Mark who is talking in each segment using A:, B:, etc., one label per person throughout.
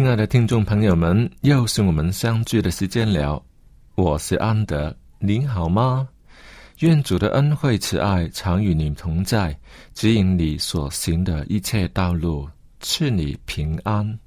A: 亲爱的听众朋友们，又是我们相聚的时间了。我是安德，您好吗？愿主的恩惠慈爱常与你同在，指引你所行的一切道路，赐你平安。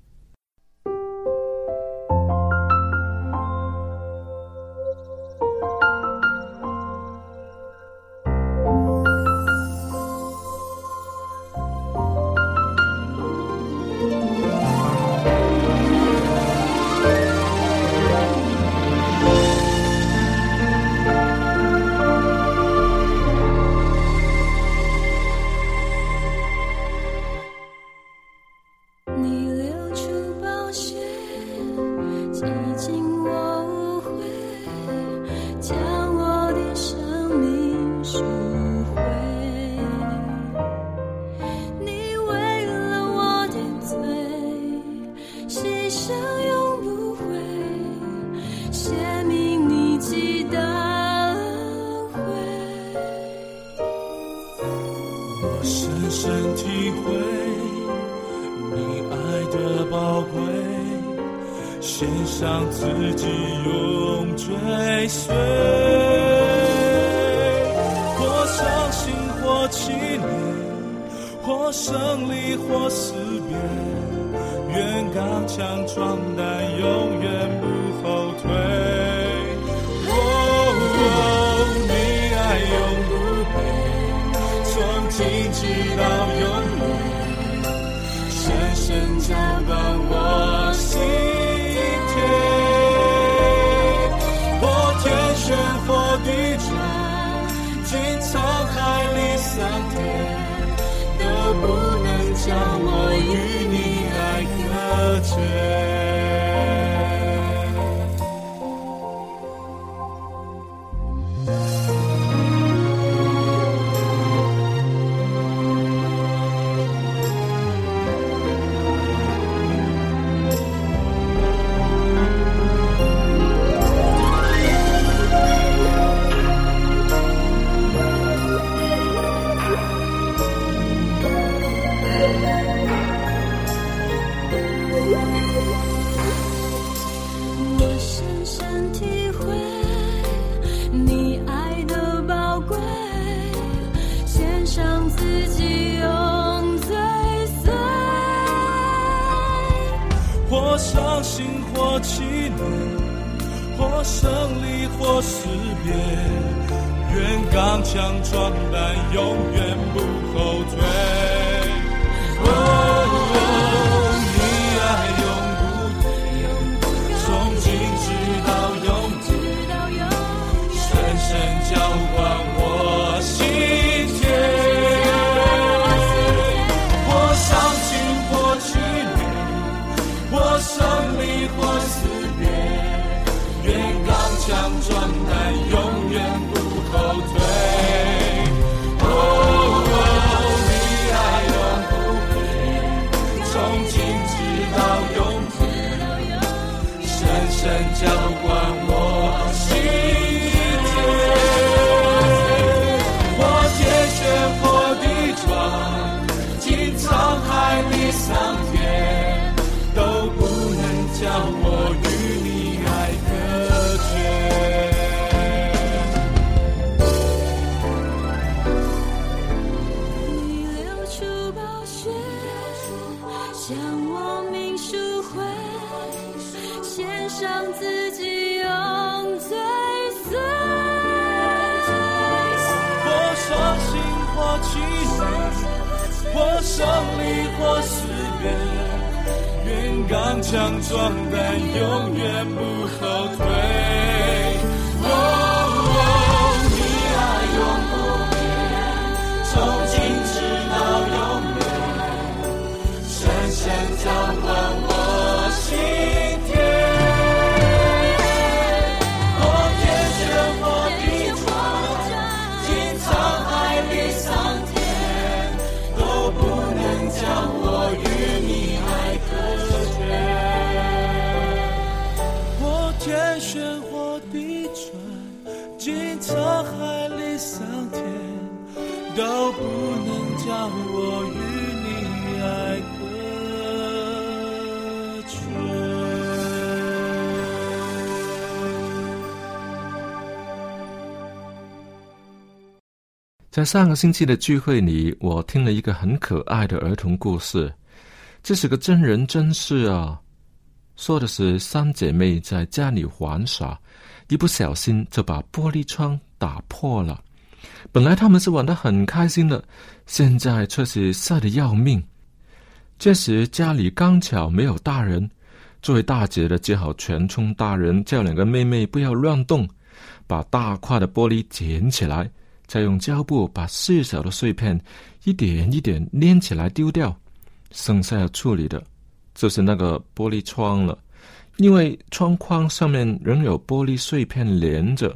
B: 写生永不悔，写命你记得我深深体会你爱
C: 的宝贵，献上自己永追随。
B: 胜利或失别愿刚强壮胆永远将我与你爱隔绝。胜利或失别愿刚强壮胆永远不后退。桑田，都不能叫我与你爱隔绝。你流出宝血，向我命赎回，献上自己永追随。或伤心或气馁，或胜利或愿刚强壮胆，永远不后退。
A: 在上个星期的聚会里，我听了一个很可爱的儿童故事，这是个真人真事啊。说的是三姐妹在家里玩耍，一不小心就把玻璃窗打破了。本来他们是玩得很开心的，现在却是晒得要命。这时家里刚巧没有大人，作为大姐的只好全冲大人叫两个妹妹不要乱动，把大块的玻璃捡起来。再用胶布把细小的碎片一点一点粘起来丢掉，剩下要处理的就是那个玻璃窗了，因为窗框上面仍有玻璃碎片连着。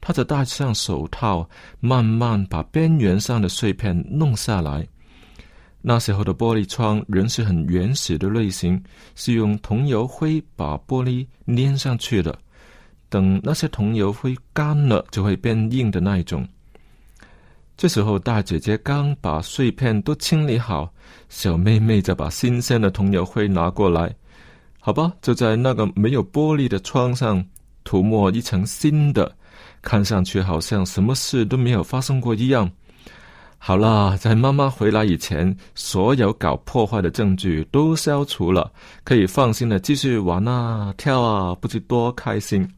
A: 他则戴上手套，慢慢把边缘上的碎片弄下来。那时候的玻璃窗仍是很原始的类型，是用桐油灰把玻璃粘上去的。等那些桐油灰干了，就会变硬的那一种。这时候，大姐姐刚把碎片都清理好，小妹妹再把新鲜的桐油灰拿过来，好吧，就在那个没有玻璃的窗上涂抹一层新的，看上去好像什么事都没有发生过一样。好啦，在妈妈回来以前，所有搞破坏的证据都消除了，可以放心的继续玩啊、跳啊，不知多开心。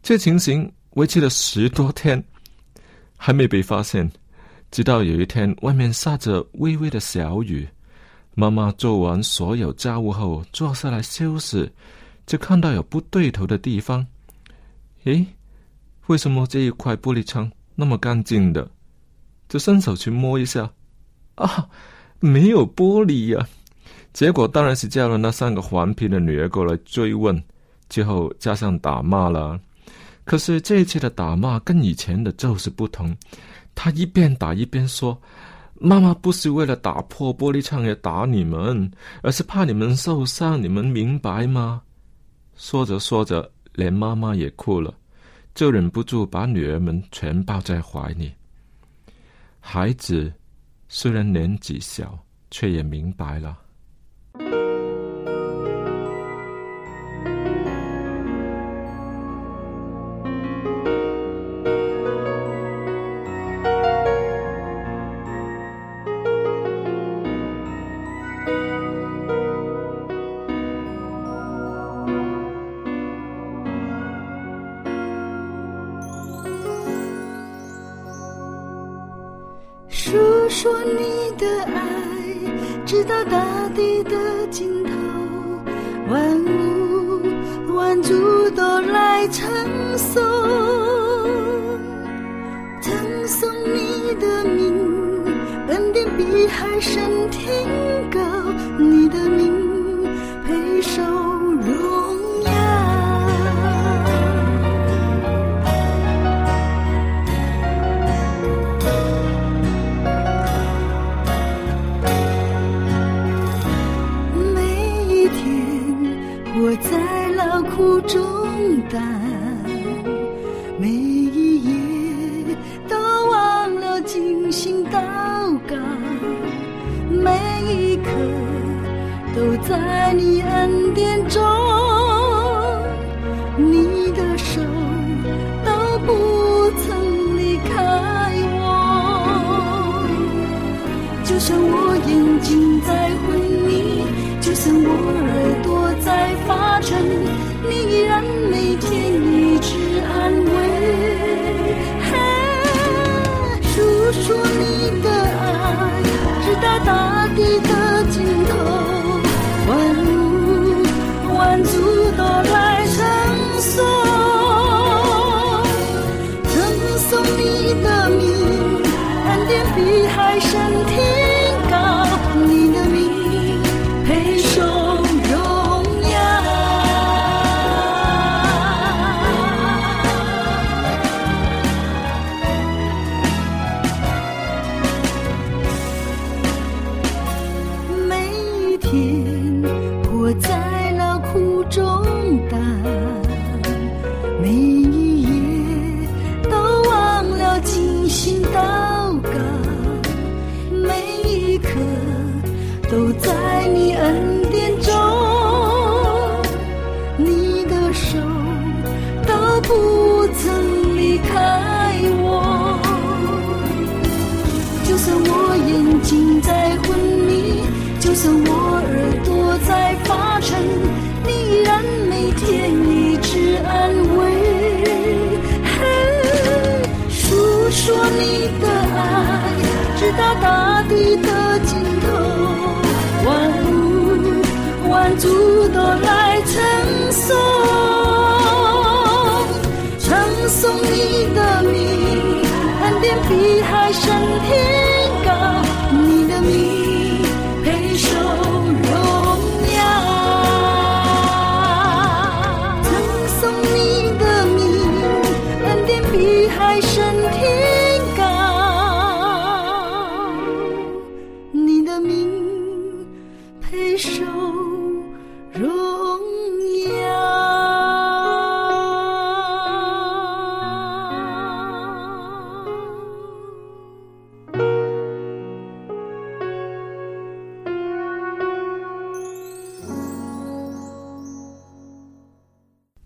A: 这情形维持了十多天。还没被发现，直到有一天，外面下着微微的小雨。妈妈做完所有家务后，坐下来休息，就看到有不对头的地方。诶，为什么这一块玻璃窗那么干净的？就伸手去摸一下，啊，没有玻璃呀！结果当然是叫了那三个顽皮的女儿过来追问，之后加上打骂了。可是这一次的打骂跟以前的就是不同，他一边打一边说：“妈妈不是为了打破玻璃窗而打你们，而是怕你们受伤，你们明白吗？”说着说着，连妈妈也哭了，就忍不住把女儿们全抱在怀里。孩子虽然年纪小，却也明白了。
C: 比海深天高，你的名配受荣耀。每一天我在劳苦中，担，在你恩典中，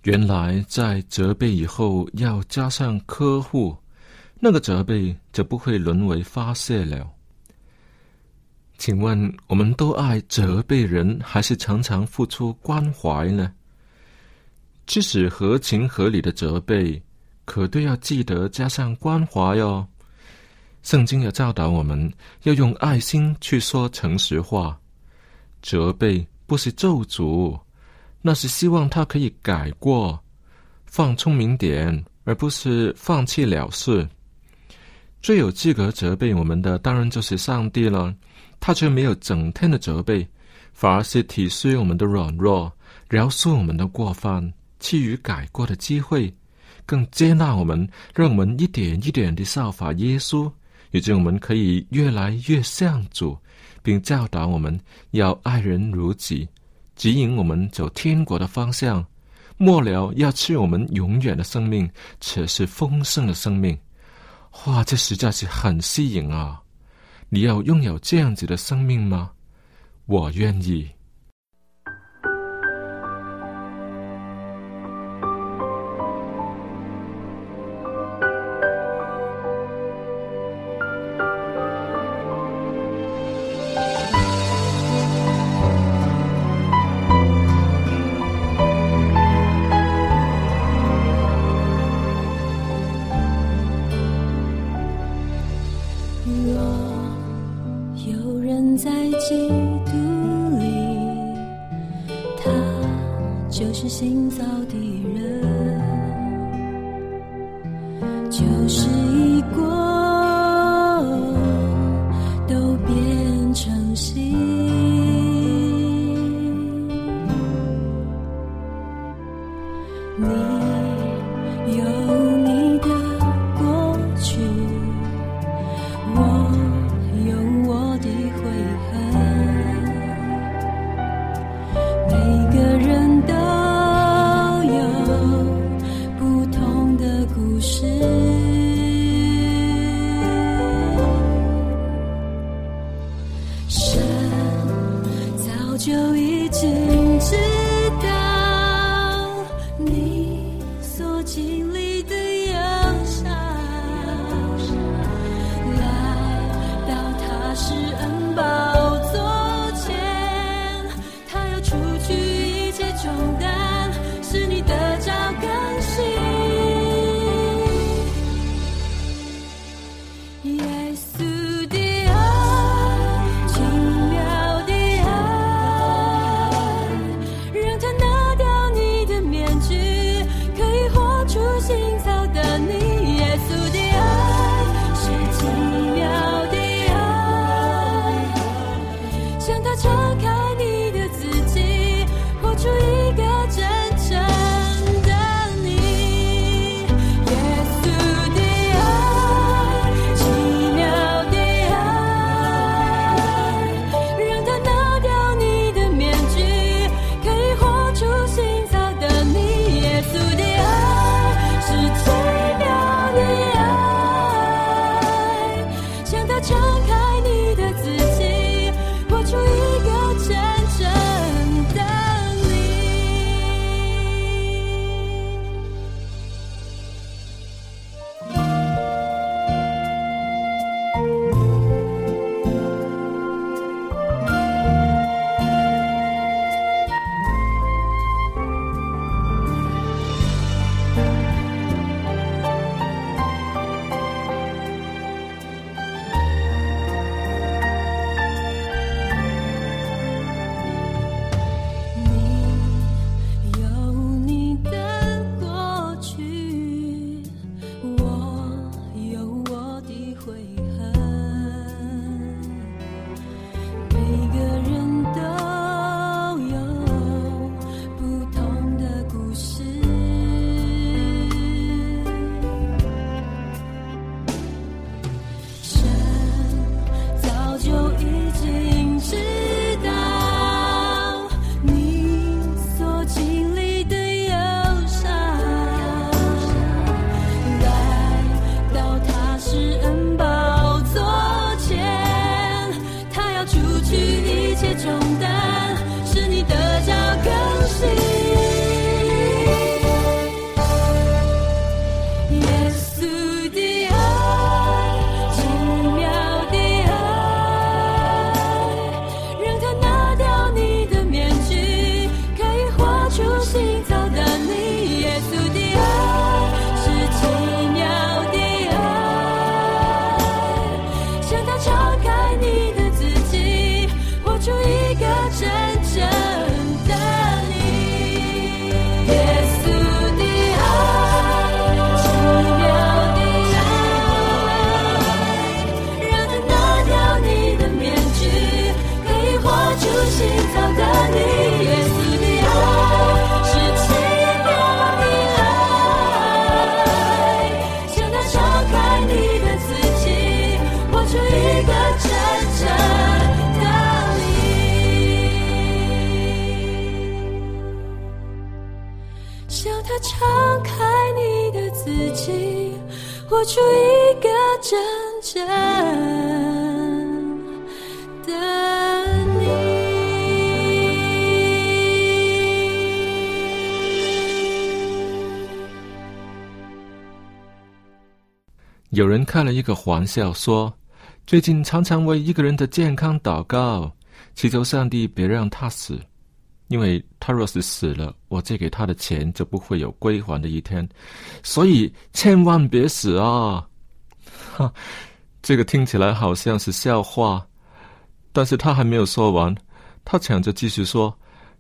A: 原来在责备以后要加上呵护，那个责备就不会沦为发泄了。请问，我们都爱责备人，还是常常付出关怀呢？即使合情合理的责备，可都要记得加上关怀哟。圣经也教导我们要用爱心去说诚实话，责备不是咒诅。那是希望他可以改过，放聪明点，而不是放弃了事。最有资格责备我们的，当然就是上帝了。他却没有整天的责备，反而是体恤我们的软弱，饶恕我们的过犯，赐予改过的机会，更接纳我们，让我们一点一点的效法耶稣，以致我们可以越来越像主，并教导我们要爱人如己。指引我们走天国的方向，末了要赐我们永远的生命，且是丰盛的生命。哇，这实在是很吸引啊！你要拥有这样子的生命吗？我愿意。
C: 出一个真正的你。有人开
A: 了一个玩笑说，最近常常为一个人的健康祷告，祈求上帝别让他死，因为他若是死了，我借给他的钱就不会有归还的一天，所以千万别死啊！哈，这个听起来好像是笑话，但是他还没有说完，他抢着继续说：“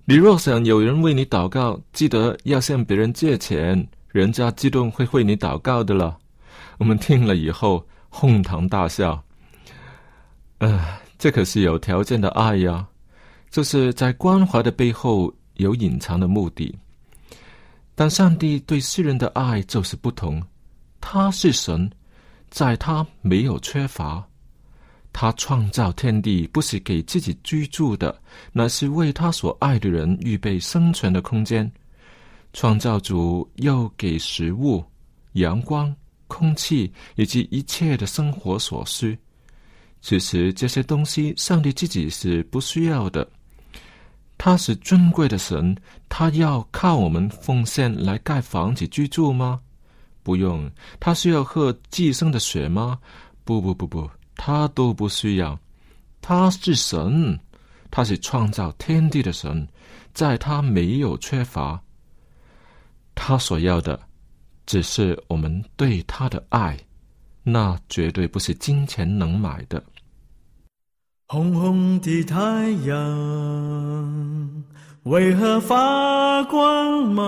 A: 你若想有人为你祷告，记得要向别人借钱，人家自动会为你祷告的了。”我们听了以后哄堂大笑。呃，这可是有条件的爱呀，就是在关怀的背后有隐藏的目的。但上帝对世人的爱就是不同，他是神，在他没有缺乏。他创造天地不是给自己居住的，乃是为他所爱的人预备生存的空间。创造主又给食物、阳光、空气以及一切的生活所需。其实这些东西，上帝自己是不需要的，他是尊贵的神，他要靠我们奉献来盖房子居住吗？不用。他需要喝寄生的血吗？不不不不，他都不需要。他是神，他是创造天地的神，在他没有缺乏。他所要的，只是我们对他的爱，那绝对不是金钱能买的。
D: 红红的太阳为何发光芒？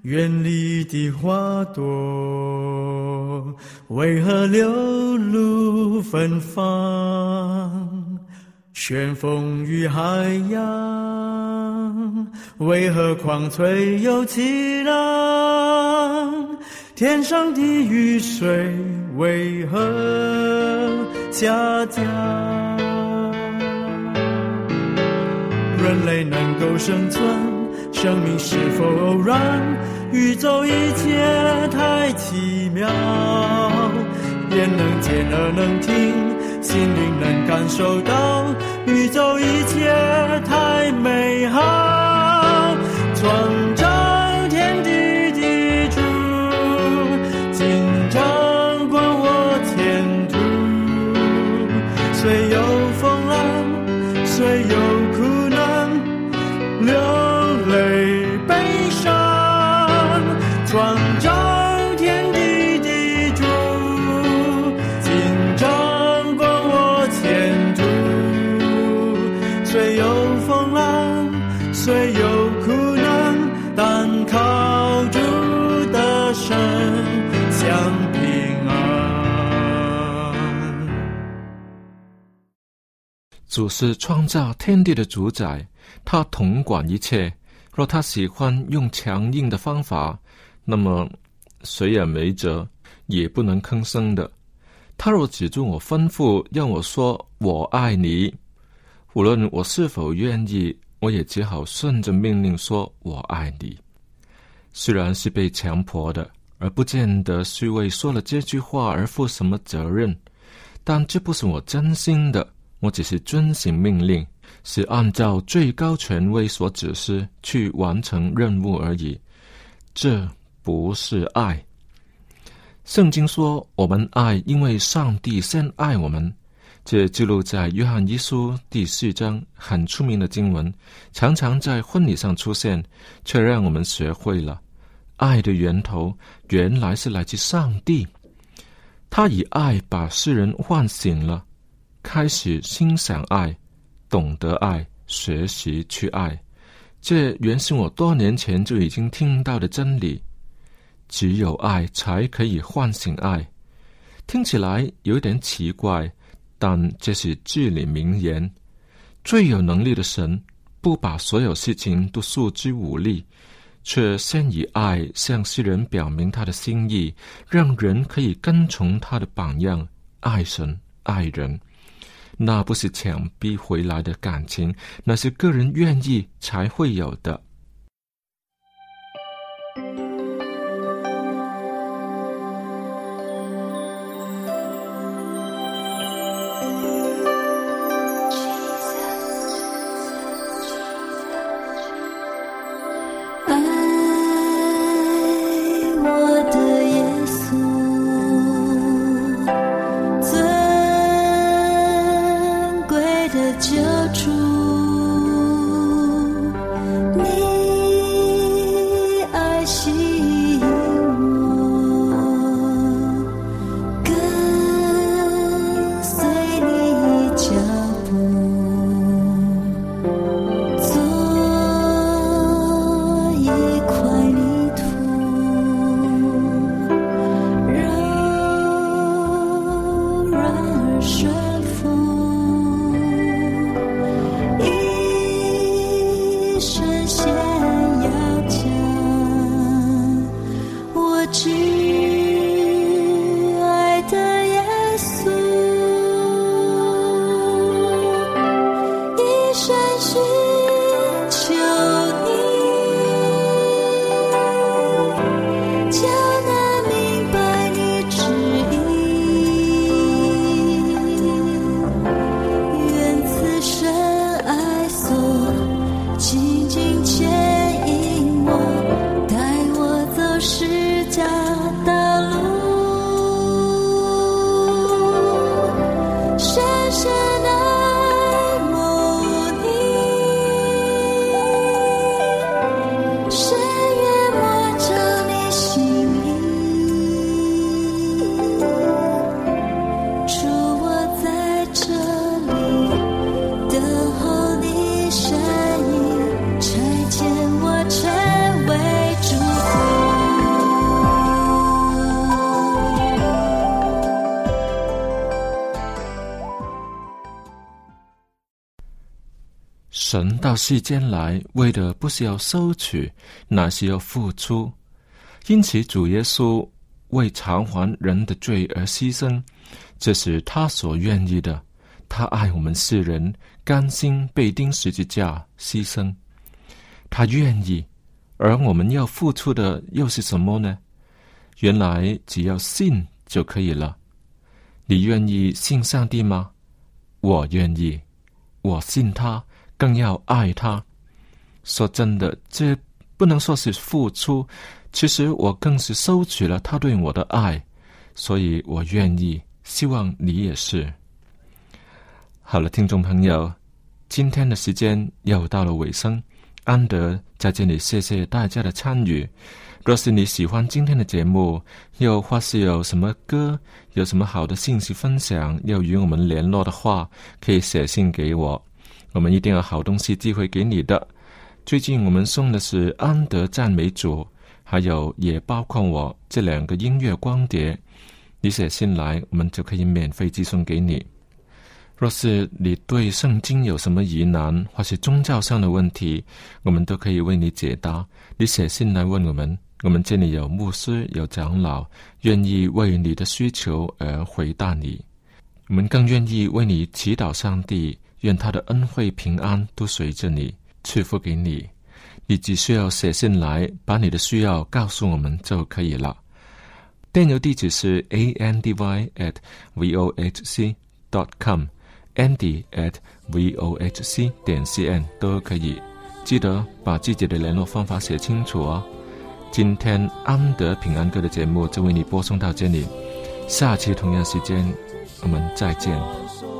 D: 远离的花朵为何流露芬芳？旋风与海洋为何狂吹又凄浪？天上的雨水为何下降？人类能够生存，生命是否偶然？宇宙一切太奇妙，眼能见，耳能听，心灵能感受到，宇宙一切太美好，
A: 主是创造天地的主宰，他统管一切。若他喜欢用强硬的方法，那么谁也没辙，也不能吭声的。他若指住我吩咐，让我说我爱你，无论我是否愿意，我也只好顺着命令说我爱你。虽然是被强迫的，而不见得是为说了这句话而负什么责任，但这不是我真心的。我只是遵行命令，是按照最高权威所指示去完成任务而已。这不是爱。圣经说我们爱，因为上帝先爱我们。这记录在约翰一书第四章，很出名的经文，常常在婚礼上出现，却让我们学会了爱的源头原来是来自上帝。他以爱把世人唤醒了。开始欣赏爱，懂得爱，学习去爱，这原是我多年前就已经听到的真理。只有爱才可以唤醒爱，听起来有点奇怪，但这是至理名言。最有能力的神，不把所有事情都诉之武力，却先以爱向世人表明他的心意，让人可以跟从他的榜样，爱神爱人。那不是强逼回来的感情，那是个人愿意才会有的。神到世间来，为的不是要收取，乃是要付出。因此，主耶稣为偿还人的罪而牺牲，这是他所愿意的。他爱我们世人，甘心被钉十字架牺牲。他愿意，而我们要付出的又是什么呢？原来只要信就可以了。你愿意信上帝吗？我愿意，我信他，更要爱他。说真的，这不能说是付出，其实我更是收取了他对我的爱，所以我愿意。希望你也是。好了，听众朋友，今天的时间又到了尾声。安德在这里谢谢大家的参与。若是你喜欢今天的节目，又或是有什么歌、有什么好的信息分享，要与我们联络的话，可以写信给我，我们一定有好东西寄回给你的。最近我们送的是《安德赞美主》，还有也包括我这两个音乐光碟。你写信来，我们就可以免费寄送给你。若是你对圣经有什么疑难，或是宗教上的问题，我们都可以为你解答。你写信来问我们，我们这里有牧师、有长老，愿意为你的需求而回答你。我们更愿意为你祈祷上帝，愿他的恩惠平安都随着你赐福给你。你只需要写信来，把你的需要告诉我们就可以了。电邮地址是 a n d y at v o h c dot com。Andy at vohc 点 cn 都可以，记得把自己的联络方法写清楚哦。今天安德平安歌的节目就为你播送到这里，下期同样时间我们再见。